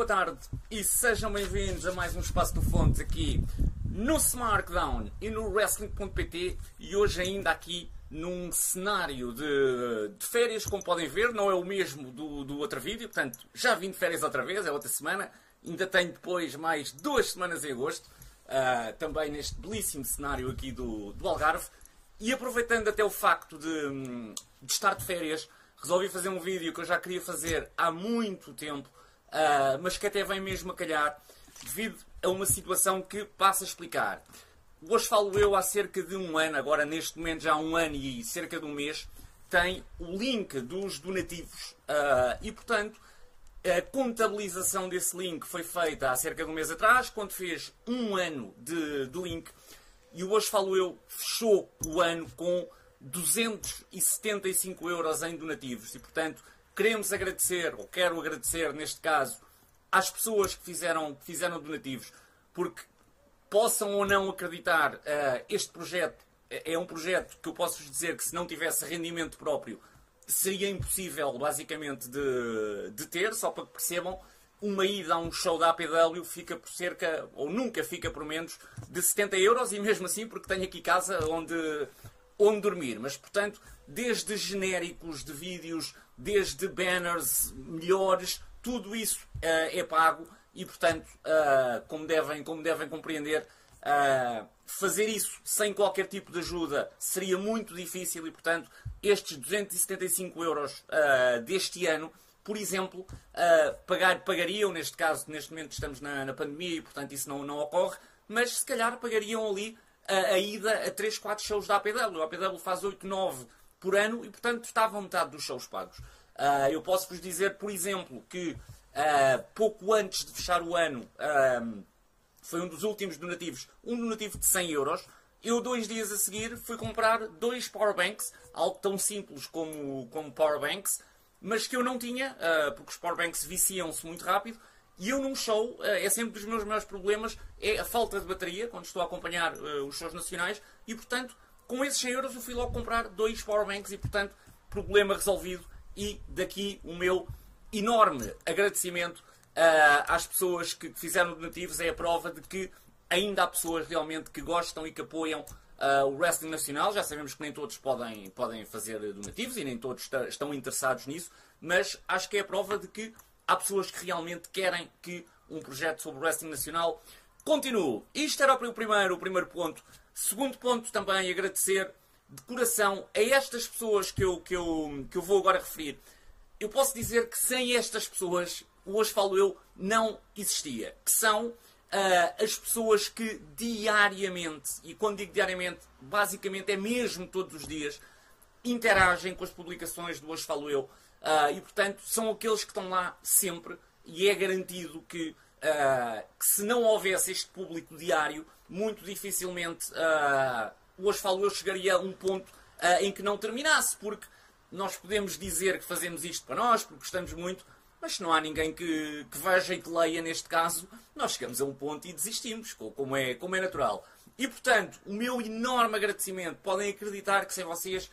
boa tarde e sejam bem-vindos a mais um Espaço do Fontes aqui no SmackDown e no Wrestling.pt e hoje ainda aqui num cenário de, de, férias, como podem ver, não é o mesmo do, do outro vídeo, portanto já vim de férias outra vez, é outra semana, ainda tenho depois mais duas semanas em agosto, uh, também neste belíssimo cenário aqui do, do Algarve, e aproveitando até o facto de, de estar de férias, resolvi fazer um vídeo que eu já queria fazer há muito tempo, uh, mas que até vem mesmo a calhar, devido a uma situação que passo a explicar. Hoje falo eu há cerca de um ano, agora neste momento já há um ano e cerca de um mês, tem o link dos donativos. Uh, e portanto, a contabilização desse link foi feita há cerca de um mês atrás, quando fez um ano de, de link. E hoje falo eu, fechou o ano com 275 euros em donativos. E portanto, queremos agradecer, ou quero agradecer neste caso, às pessoas que fizeram, que fizeram donativos, porque possam ou não acreditar, uh, este projeto é um projeto que eu posso vos dizer que se não tivesse rendimento próprio seria impossível basicamente de, de ter, só para que percebam, uma ida a um show da APW fica por cerca, ou nunca fica por menos, de 70 euros, e mesmo assim porque tenho aqui casa onde, onde dormir. Mas, portanto, desde genéricos de vídeos, desde banners melhores, tudo isso uh, é pago e, portanto, uh, como, devem, como devem compreender, uh, fazer isso sem qualquer tipo de ajuda seria muito difícil e, portanto, estes 275 euros deste ano, por exemplo, pagar, pagariam, neste caso, neste momento estamos na, na pandemia e, portanto, isso não, não ocorre, mas se calhar pagariam ali a, a ida a 3, 4 shows da APW. A APW faz 8, 9 por ano e, portanto, estavam metade dos shows pagos. Uh, eu posso vos dizer, por exemplo, que uh, pouco antes de fechar o ano, uh, foi um dos últimos donativos, um donativo de 100 euros. Eu, dois dias a seguir, fui comprar dois powerbanks, algo tão simples como, como powerbanks, mas que eu não tinha, porque os powerbanks viciam-se muito rápido. E eu num show, é sempre dos meus maiores problemas, é a falta de bateria, quando estou a acompanhar os shows nacionais, e portanto, com esses 100 euros eu fui logo comprar dois powerbanks e portanto, problema resolvido e daqui o meu enorme agradecimento uh, às pessoas que fizeram donativos. É a prova de que ainda há pessoas realmente que gostam e que apoiam uh, o wrestling nacional. Já sabemos que nem todos podem, podem fazer donativos e nem todos estão interessados nisso, mas acho que é a prova de que há pessoas que realmente querem que um projeto sobre o wrestling nacional continue. Isto era o primeiro, o primeiro ponto. Segundo ponto também agradecer de coração a estas pessoas que eu, que eu, que eu vou agora referir. Eu posso dizer que sem estas pessoas, hoje falo eu, não existia. Que são uh, as pessoas que diariamente, e quando digo diariamente, basicamente é mesmo todos os dias, interagem com as publicações do Hoje Falo Eu. Uh, e portanto são aqueles que estão lá sempre e é garantido que, uh, que se não houvesse este público diário, muito dificilmente uh, hoje falo eu, chegaria a um ponto uh, em que não terminasse, porque nós podemos dizer que fazemos isto para nós, porque gostamos muito, mas se não há ninguém que, que veja e que leia neste caso, nós chegamos a um ponto e desistimos, como é, como é natural. E portanto, o meu enorme agradecimento, podem acreditar que sem vocês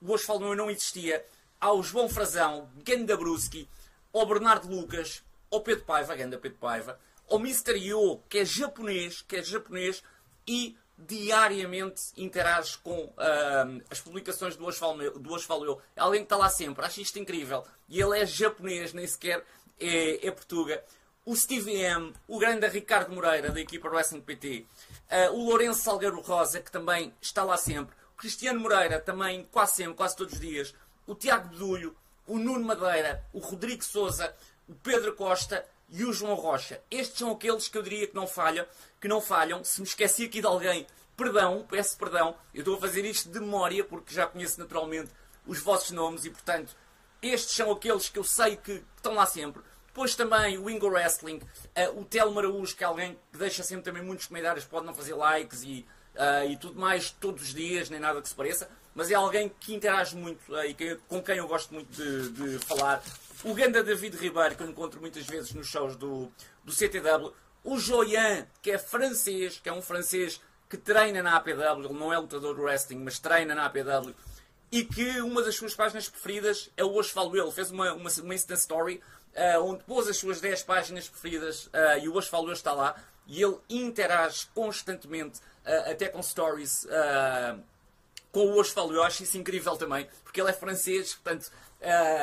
o Falo Eu não existia, ao João Frazão, Ganda Bruski, ao Bernardo Lucas, ao Pedro Paiva, Ganda Pedro Paiva, ao Mr. Yo, que é japonês, que é japonês, e diariamente interage com uh, as publicações do Hoje Falo Eu. É alguém que está lá sempre, acho isto incrível. E ele é japonês, nem sequer é, é portuga. O Steve M, o grande Ricardo Moreira, da equipa Wrestling PT. Uh, o Lourenço Salgueiro Rosa, que também está lá sempre. O Cristiano Moreira, também quase sempre, quase todos os dias. O Tiago Bedulho, o Nuno Madeira, o Rodrigo Souza, o Pedro Costa e o João Rocha. Estes são aqueles que eu diria que não falham, que não falham. Se me esqueci aqui de alguém, perdão, peço perdão. Eu estou a fazer isto de memória porque já conheço naturalmente os vossos nomes e, portanto, estes são aqueles que eu sei que estão lá sempre. Depois também o Ingo Wrestling, uh, o Telmo Araújo, que é alguém que deixa sempre também muitos comentários, pode não fazer likes e, uh, e tudo mais todos os dias, nem nada que se pareça, mas é alguém que interage muito uh, e que, com quem eu gosto muito de, de falar o Ganda David Ribeiro, que eu encontro muitas vezes nos shows do, do CTW, o Joyan, que é francês, que é um francês que treina na APW, ele não é lutador de wrestling, mas treina na APW, e que uma das suas páginas preferidas é o Hoje Falo Eu. Ele fez uma, uma, uma Insta Story uh, onde pôs as suas 10 páginas preferidas uh, e o Hoje Falo Eu está lá e ele interage constantemente, uh, até com stories, com o Hoje Falo Eu. Acho isso incrível também, porque ele é francês, portanto,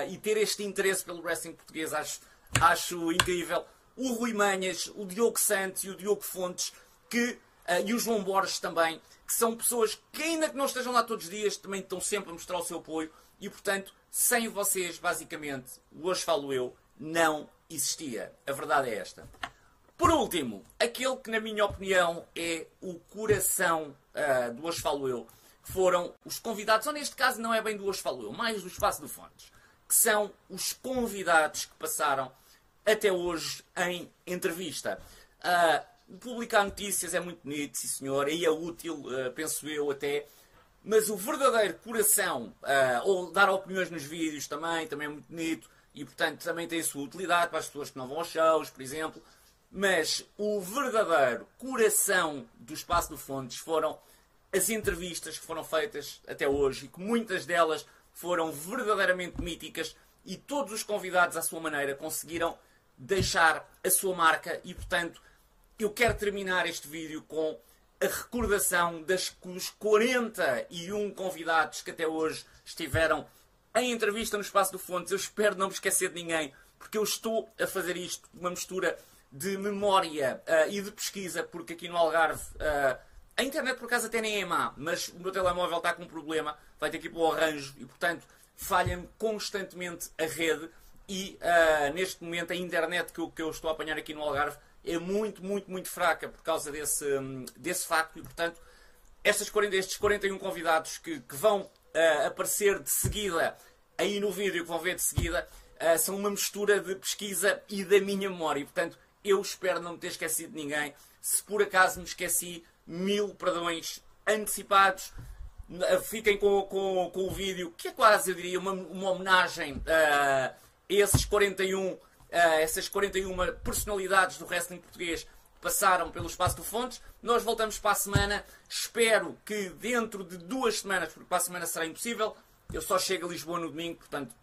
e ter este interesse pelo wrestling português acho, acho incrível. O Rui Manhas, o Diogo Santos e o Diogo Fontes, que, e o João Borges também, que são pessoas que, ainda que não estejam lá todos os dias, também estão sempre a mostrar o seu apoio e, portanto, sem vocês, basicamente, hoje falo eu, não existia. A verdade é esta. Por último, aquele que, na minha opinião, é o coração uh, do Hoje Falo Eu, foram os convidados, ou neste caso não é bem do Hoje Falo Eu, mais do Espaço de Fontes, que são os convidados que passaram até hoje em entrevista. Uh, publicar notícias é muito bonito, sim senhor, e é útil, uh, penso eu até. Mas o verdadeiro coração, uh, ou dar opiniões nos vídeos também, também é muito bonito, e portanto também tem a sua utilidade para as pessoas que não vão aos shows, por exemplo. Mas o verdadeiro coração do Espaço do Fontes foram as entrevistas que foram feitas até hoje e que muitas delas foram verdadeiramente míticas e todos os convidados à sua maneira conseguiram deixar a sua marca e portanto eu quero terminar este vídeo com a recordação das, dos 41 convidados que até hoje estiveram em entrevista no Espaço do Fontes. Eu espero não me esquecer de ninguém, porque eu estou a fazer isto, uma mistura de memória uh, e de pesquisa, porque aqui no Algarve uh, a internet por acaso até nem é má, mas o meu telemóvel está com um problema, vai ter que ir para o arranjo e portanto falha-me constantemente a rede e uh, neste momento a internet que eu, que eu estou a apanhar aqui no Algarve é muito, muito, muito fraca por causa desse, hum, desse facto e, portanto, estas 40, estes 41 convidados que, que vão uh, aparecer de seguida aí no vídeo que vão ver de seguida uh, são uma mistura de pesquisa e da minha memória. E, portanto, eu espero não me ter esquecido de ninguém. Se por acaso me esqueci, mil perdões antecipados. Fiquem com, com, com o vídeo, que é quase, eu diria, uma, uma homenagem a esses 41 uh, essas 41 personalidades do wrestling português passaram pelo espaço do Fontes. Nós voltamos para a semana. Espero que dentro de duas semanas, porque para a semana será impossível, eu só chego a Lisboa no domingo, portanto,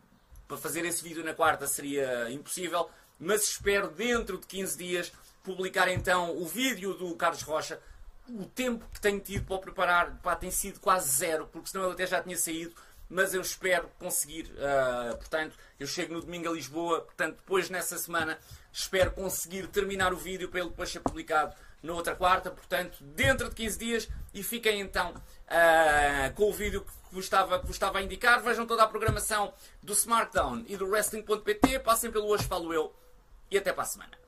para fazer esse vídeo na quarta seria impossível. Mas espero dentro de 15 dias publicar então o vídeo do Carlos Rocha. O tempo que tenho tido para o preparar pá, tem sido quase zero, porque senão ele até já tinha saído mas eu espero conseguir, uh, portanto, eu chego no domingo a Lisboa, portanto, depois nessa semana espero conseguir terminar o vídeo para ele depois ser publicado na outra quarta, portanto, dentro de 15 dias, e fiquem então uh, com o vídeo que vos, estava, que vos estava a indicar, vejam toda a programação do SmartDown e do Wrestling.pt, passem pelo Hoje Falo Eu, e até para a semana.